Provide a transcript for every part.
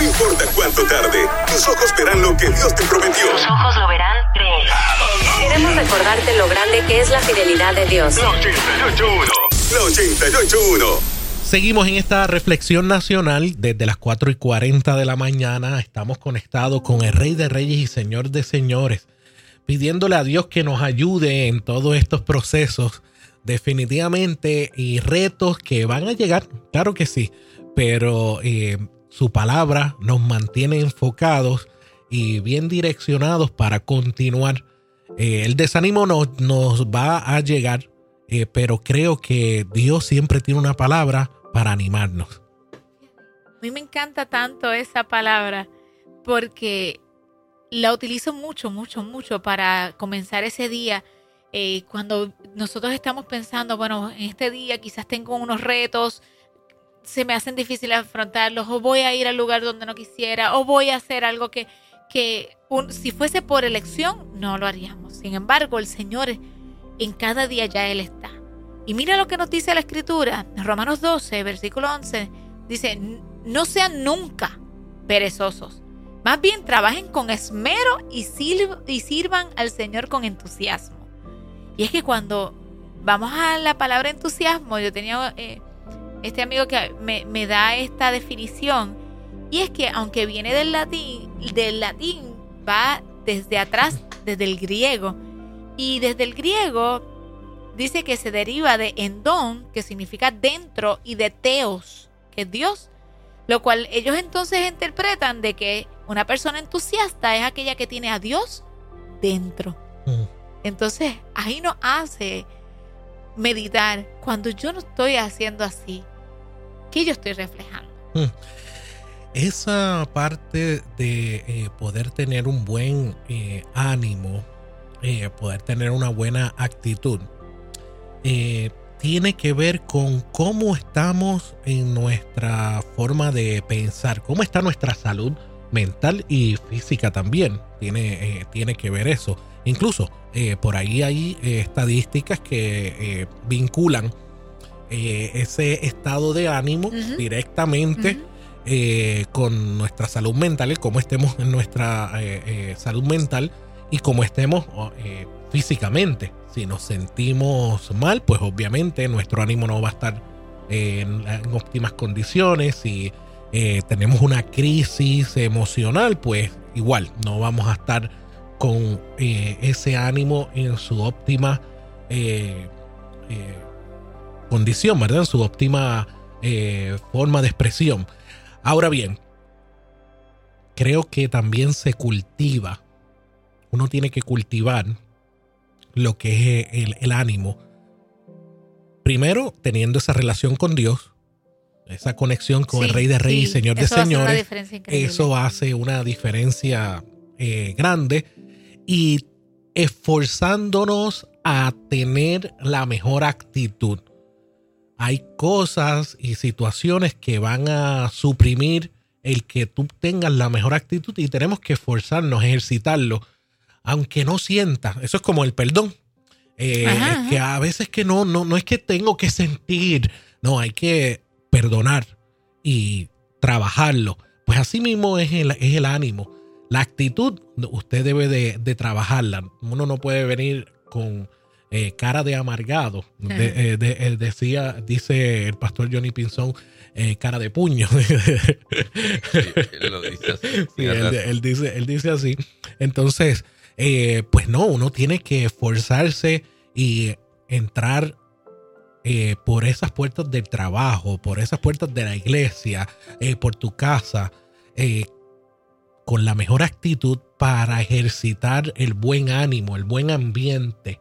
No importa cuánto tarde, tus ojos verán lo que Dios te prometió. Tus ojos lo verán. Queremos recordarte lo grande que es la fidelidad de Dios. La 88.1. La 88.1. Seguimos en esta reflexión nacional desde las 4 y 40 de la mañana. Estamos conectados con el Rey de Reyes y Señor de Señores, pidiéndole a Dios que nos ayude en todos estos procesos definitivamente y retos que van a llegar, claro que sí, pero eh, su palabra nos mantiene enfocados y bien direccionados para continuar. Eh, el desánimo nos, nos, va a llegar, eh, pero creo que Dios siempre tiene una palabra para animarnos. A mí me encanta tanto esa palabra porque la utilizo mucho, mucho, mucho para comenzar ese día. Eh, cuando nosotros estamos pensando, bueno, en este día quizás tengo unos retos, se me hacen difíciles afrontarlos, o voy a ir al lugar donde no quisiera, o voy a hacer algo que, que si fuese por elección, no lo haríamos. Sin embargo, el Señor en cada día ya Él está. Y mira lo que nos dice la Escritura, Romanos 12, versículo 11, dice, no sean nunca perezosos, más bien trabajen con esmero y, y sirvan al Señor con entusiasmo. Y es que cuando vamos a la palabra entusiasmo, yo tenía eh, este amigo que me, me, da esta definición, y es que aunque viene del latín, del latín va desde atrás, desde el griego, y desde el griego dice que se deriva de endón, que significa dentro, y de teos, que es Dios. Lo cual ellos entonces interpretan de que una persona entusiasta es aquella que tiene a Dios dentro. Entonces ahí nos hace meditar cuando yo no estoy haciendo así, ¿qué yo estoy reflejando? Esa parte de eh, poder tener un buen eh, ánimo, eh, poder tener una buena actitud, tiene que ver con cómo estamos en nuestra forma de pensar, cómo está nuestra salud mental y física también. Tiene, tiene que ver eso. Incluso por ahí hay estadísticas que eh, ese estado de ánimo directamente con nuestra salud mental, cómo estemos en nuestra salud mental y cómo estemos físicamente. Si nos sentimos mal, pues obviamente nuestro ánimo no va a estar en, en óptimas condiciones. Si tenemos una crisis emocional, pues igual no vamos a estar con eh, ese ánimo en su óptima eh, eh, condición, ¿verdad? En su óptima forma de expresión. Ahora bien, creo que también se cultiva, uno tiene que cultivar lo que es el, ánimo. Primero, teniendo esa relación con Dios, esa conexión con el Rey de Reyes y Señor de Señores, eso hace una diferencia grande y esforzándonos a tener la mejor actitud. Hay cosas y situaciones que van a suprimir el que tú tengas la mejor actitud y tenemos que esforzarnos, ejercitarlo, aunque no sienta. Eso es como el perdón. Eh, que a veces que no, no, no es que tengo que sentir, no, hay que perdonar y trabajarlo. Pues así mismo es el, es el ánimo. La actitud usted debe de, trabajarla. Uno no puede venir con eh, cara de amargado. Eh, decía, dice el pastor Johnny Pinzón, eh, cara de puño. él, dice él, dice, así. Entonces, pues no, uno tiene que esforzarse y entrar por esas puertas del trabajo, por esas puertas de la iglesia, por tu casa, con la mejor actitud para ejercitar el buen ánimo, el buen ambiente.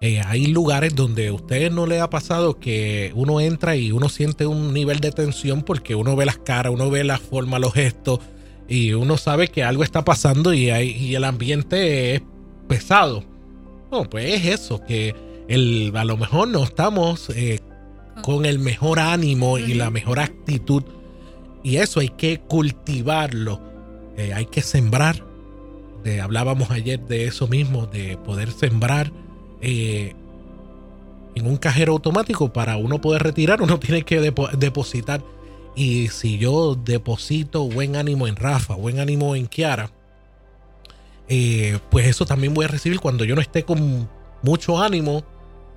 Eh, hay lugares donde a ustedes no le ha pasado que uno entra y uno siente un nivel de tensión porque uno ve las caras, uno ve la forma, los gestos y uno sabe que algo está pasando y, hay, el ambiente es pesado. No, pues es eso, que el, a lo mejor no estamos eh, con el mejor ánimo y la mejor actitud y eso hay que cultivarlo eh, hay que sembrar. hablábamos ayer de eso mismo, de poder sembrar eh, en un cajero automático para uno poder retirar, uno tiene que depositar. Y si yo deposito buen ánimo en Rafa, buen ánimo en Kiara, eh, pues eso también voy a recibir cuando yo no esté con mucho ánimo.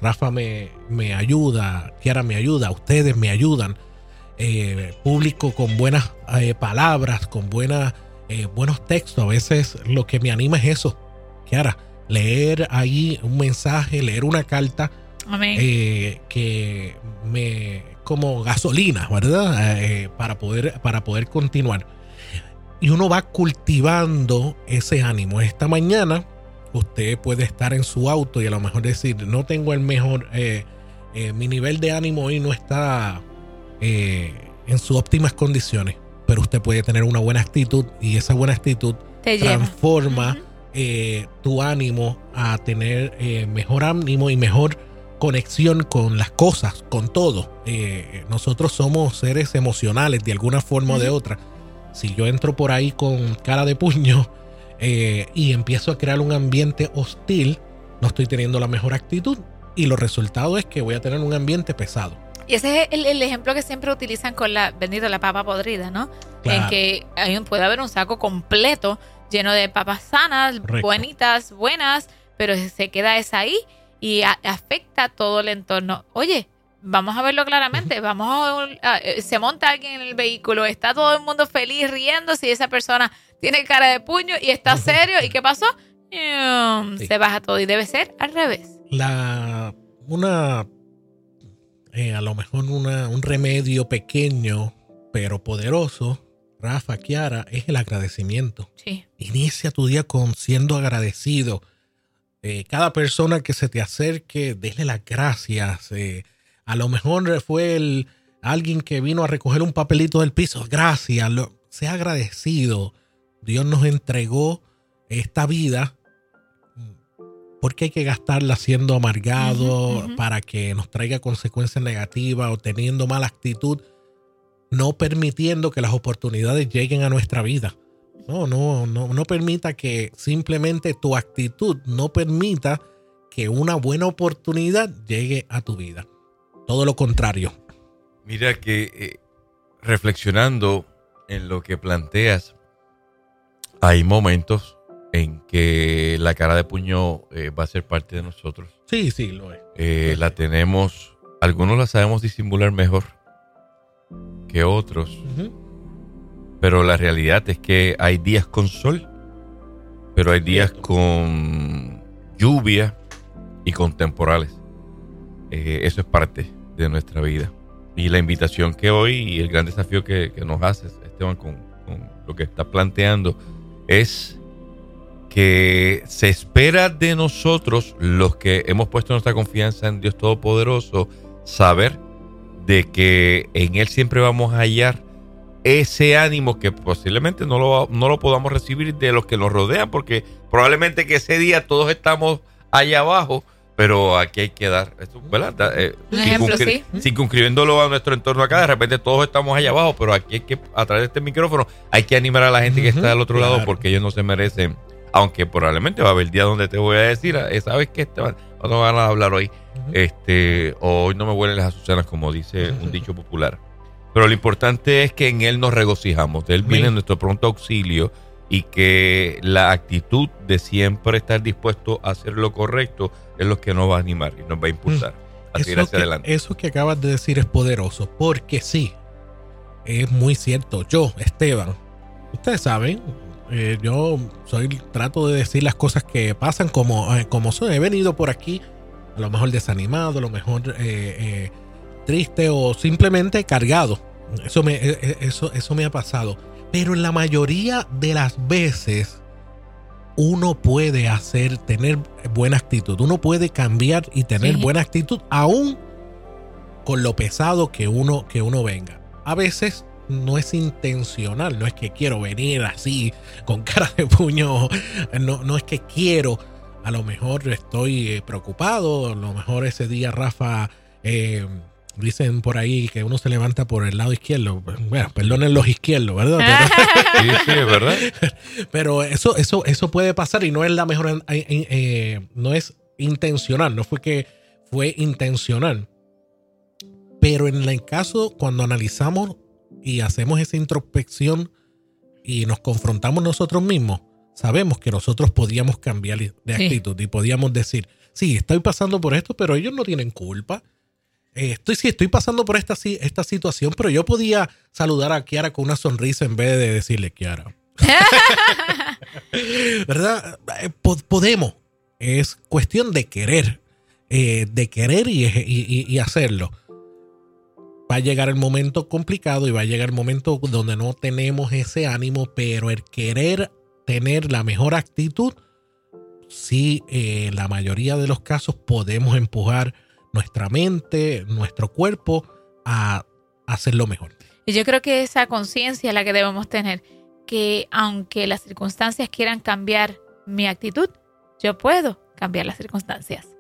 Rafa me, me ayuda, Kiara me ayuda, ustedes me ayudan. Eh, público con buenas palabras, con buenas, buenos textos. A veces lo que me anima es eso, Kiara, leer ahí un mensaje, leer una carta que me como gasolina, ¿verdad? para, poder, para poder continuar. Y uno va cultivando ese ánimo. Esta mañana usted puede estar en su auto y a lo mejor decir, no tengo el mejor, eh, eh, mi nivel de ánimo hoy no está eh, en sus óptimas condiciones, pero usted puede tener una buena actitud y esa buena actitud transforma tu ánimo a tener mejor ánimo y mejor conexión con las cosas, con todo. nosotros somos seres emocionales de alguna forma o de otra si yo entro por ahí con cara de puño eh, y empiezo a crear un ambiente hostil, no estoy teniendo la mejor actitud y los resultados es que voy a tener un ambiente pesado. Y ese es el, ejemplo que siempre utilizan con la, bendito, la papa podrida, ¿no? En que hay, puede haber un saco completo lleno de papas sanas, bonitas, buenas, pero se queda esa ahí y afecta todo el entorno. Oye, vamos a verlo claramente, vamos a, eh, se monta alguien en el vehículo, está todo el mundo feliz riendo si esa persona tiene cara de puño y está serio, ¿y qué pasó? Se baja todo y debe ser al revés. La una eh, a lo mejor una, un remedio pequeño pero poderoso, Rafa, Kiara, es el agradecimiento. Sí. Inicia tu día con siendo agradecido. Eh, cada persona que se te acerque, déle las gracias. A lo mejor fue el, alguien que vino a recoger un papelito del piso. Gracias, sea agradecido. Dios nos entregó esta vida. porque hay que gastarla siendo amargado para que nos traiga consecuencias negativas o teniendo mala actitud? No permitiendo que las oportunidades lleguen a nuestra vida. No, no, no, no permita que simplemente tu actitud no permita que una buena oportunidad llegue a tu vida todo lo contrario. Mira que eh, reflexionando en lo que planteas, hay momentos en que la cara de puño eh, va a ser parte de nosotros. Sí, sí, lo es. Eh, la tenemos, algunos la sabemos disimular mejor que otros, pero la realidad es que hay días con sol, pero hay días con lluvia y con temporales. eso es parte de nuestra vida. Y la invitación que hoy y el gran desafío que, nos hace Esteban con, lo que está planteando es que se espera de nosotros, los que hemos puesto nuestra confianza en Dios Todopoderoso, saber de que en Él siempre vamos a hallar ese ánimo que posiblemente no lo, no lo podamos recibir de los que nos rodean, porque probablemente que ese día todos estamos allá abajo, pero aquí hay que dar, ¿verdad? Eh, circunscribiéndolo a nuestro entorno acá, de repente todos estamos allá abajo, pero aquí hay que, a través de este micrófono, hay que animar a la gente que está del otro lado porque ellos no se merecen, aunque probablemente va a haber día donde te voy a decir, ah, ¿sabes qué, Esteban? No tengo ganas de hablar hoy, este, hoy no me huelen las azucenas, como dice un dicho popular. Pero lo importante es que en Él nos regocijamos, de Él viene nuestro pronto auxilio y que la actitud de siempre estar dispuesto a hacer lo correcto es lo que nos va a animar y nos va a impulsar a seguir hacia adelante. Eso que acabas de decir es poderoso, porque sí, es muy cierto. Yo, Esteban, ustedes saben, eh, yo soy trato de decir las cosas que pasan como, eh, como son. He venido por aquí, a lo mejor desanimado, a lo mejor eh, triste o simplemente cargado. Eso me, eso, eso me ha pasado. Pero en la mayoría de las veces uno puede hacer, tener buena actitud. Uno puede cambiar y tener buena actitud aún con lo pesado que uno, que uno venga. A veces no es intencional, no es que quiero venir así con cara de puño, no, no es que quiero, a lo mejor estoy eh, preocupado, a lo mejor ese día Rafa eh, Dicen por ahí que uno se levanta por el lado izquierdo. Bueno, perdonen los izquierdos, ¿verdad? sí, sí, ¿verdad? Pero eso, eso, eso puede pasar y no es la mejor, eh, eh, no es intencional, no fue que fue intencional. Pero en el caso, cuando analizamos y hacemos esa introspección y nos confrontamos nosotros mismos, sabemos que nosotros podíamos cambiar de Sí. actitud y podíamos decir, sí, estoy pasando por esto, pero ellos no tienen culpa. Estoy, sí, estoy pasando por esta, esta situación, pero yo podía saludar a Kiara con una sonrisa en vez de decirle, Kiara. ¿Verdad? Eh, po- podemos. Es cuestión de querer. eh, de querer y- y hacerlo. Va a llegar el momento complicado y va a llegar el momento donde no tenemos ese ánimo, pero el querer tener la mejor actitud, sí, eh, en la mayoría de los casos podemos empujar nuestra mente, nuestro cuerpo a hacerlo mejor. Y yo creo que esa conciencia es la que debemos tener, que aunque las circunstancias quieran cambiar mi actitud, yo puedo cambiar las circunstancias.